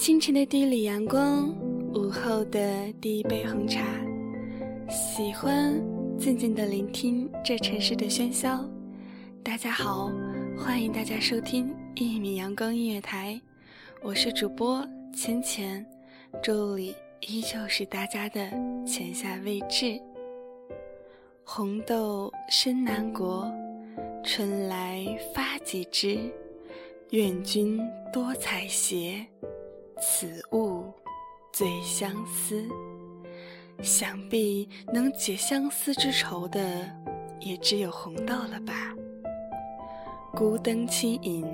清晨的第一缕阳光，午后的第一杯红茶，喜欢静静的聆听这城市的喧嚣。大家好，欢迎大家收听一米阳光音乐台，我是主播浅浅，这里依旧是大家的浅夏未至。红豆生南国，春来发几枝，愿君多采撷。此物最相思，想必能解相思之愁的，也只有红豆了吧。孤灯轻影，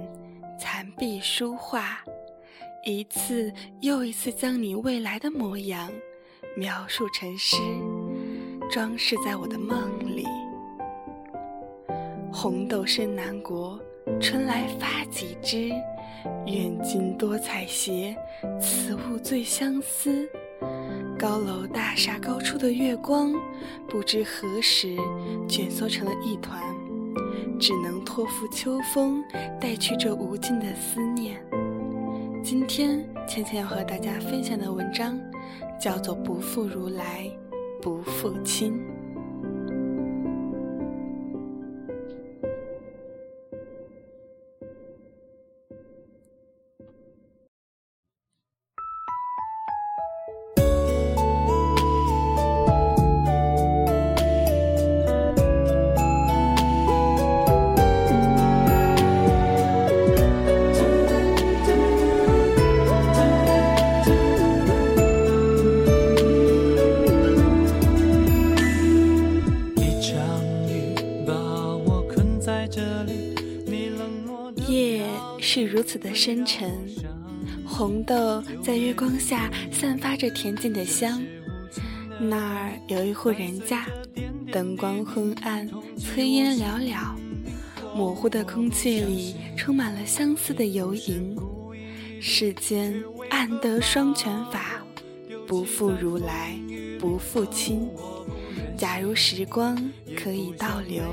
残壁书画，一次又一次将你未来的模样描述成诗，装饰在我的梦里。红豆生南国，春来发几枝。愿君多采撷，此物最相思。高楼大厦高处的月光，不知何时卷缩成了一团，只能托付秋风，带去这无尽的思念。今天芊芊要和大家分享的文章，叫做《不负如来不负卿》。夜是如此的深沉，红豆在月光下散发着恬静的香。那儿有一户人家，灯光昏暗，炊烟袅袅，模糊的空气里充满了相思的游吟。世间暗得双全法，不负如来不负卿。假如时光可以倒流，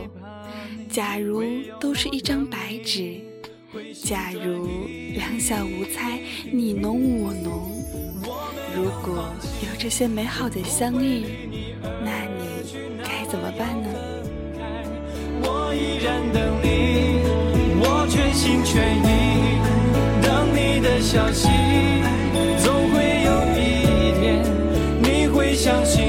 假如都是一张白纸。假如两小无猜，你侬我侬，如果有这些美好的相遇，那你该怎么办呢？我依然等你，我全心全意等你的消息，总会有一天你会相信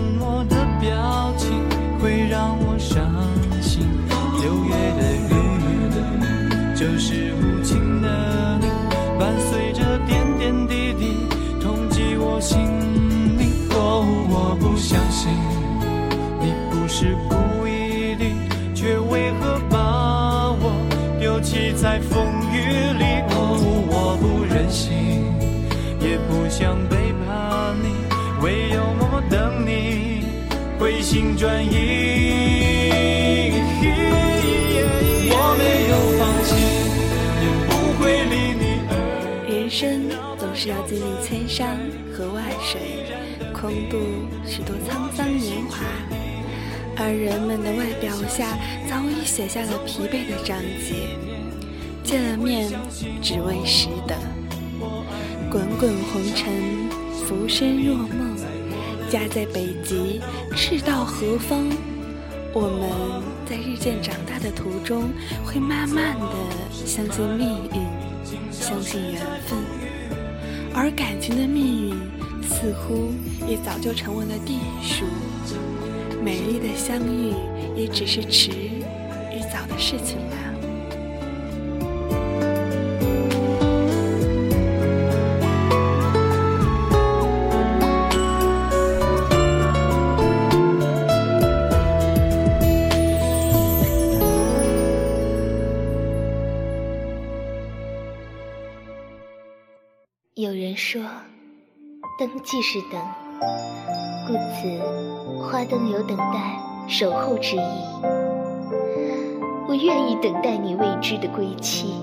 冷漠的表情会让我伤心，六月的雨就是无情的你，伴随着点点滴滴痛击我心里。哦，我不相信你不是故意的，却为何把我丢弃在风雨里？哦，我不忍心，也不想被。心转意。我没有放弃，也不会离你而人生总是要经历千山和万水，空度许多沧桑年华。而人们的外表下早已写下了疲惫的章节。见了面，只为识得。滚滚红尘，浮生若梦。家在北极，赤道何方？我们在日渐长大的途中，会慢慢的相信命运，相信缘分。而感情的命运，似乎也早就成为了地数。美丽的相遇，也只是迟与早的事情了。有人说，灯即是等，故此花灯有等待、守候之意。我愿意等待你未知的归期，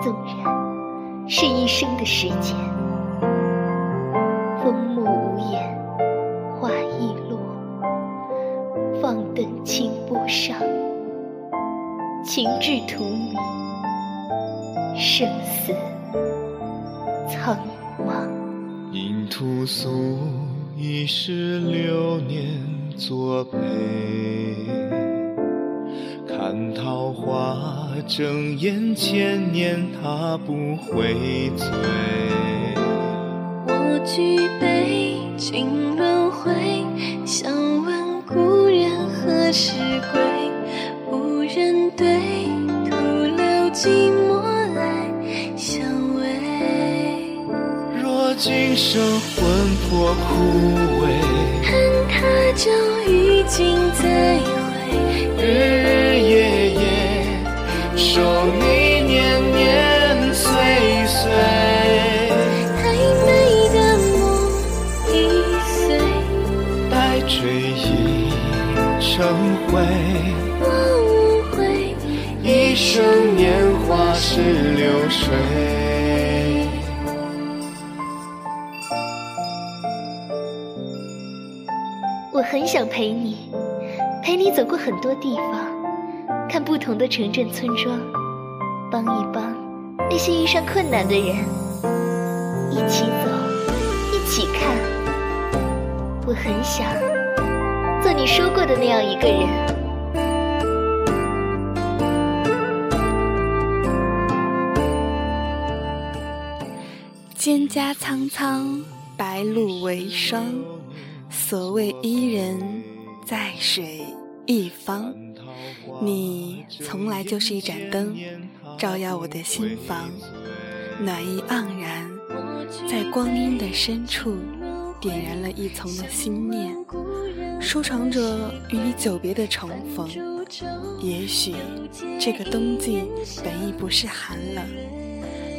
纵然是一生的时间。风木无言，花易落，放灯清波上，情至荼蘼，生死。苍茫，因屠苏一世流年作陪，看桃花争艳千年，他不会醉。我举杯尽轮回，想问故人何时归？无人对，今生魂魄枯萎，恨他朝与君再会，日日夜夜守你年年岁岁。太美的梦已碎，待追忆成灰，我无悔。一生年华是流水。很想陪你，陪你走过很多地方，看不同的城镇村庄，帮一帮那些遇上困难的人，一起走，一起看。我很想做你说过的那样一个人。蒹葭苍苍，白露为霜。所谓伊人，在水一方。你从来就是一盏灯，照耀我的心房，暖意盎然，在光阴的深处，点燃了一丛的心念，收藏着与你久别的重逢。也许这个冬季本已不是寒冷，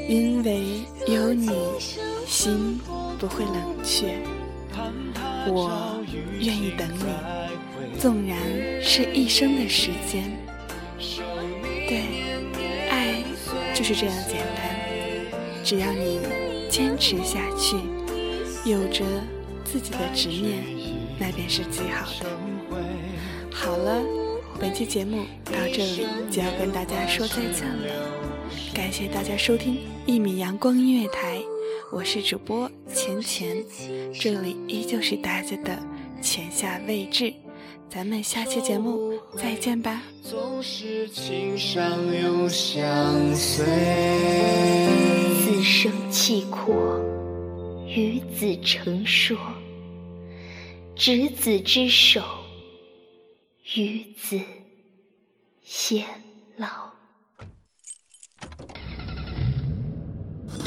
因为有你，心不会冷却。我愿意等你，纵然是一生的时间。对，爱就是这样简单。只要你坚持下去，有着自己的执念，那便是极好的。好了，本期节目到这里就要跟大家说再见了。感谢大家收听一米阳光音乐台。我是主播钱钱，这里依旧是大家的浅夏未至，咱们下期节目再见吧。总是情伤永相随。此生契阔，与子成说，执子之手，与子偕老。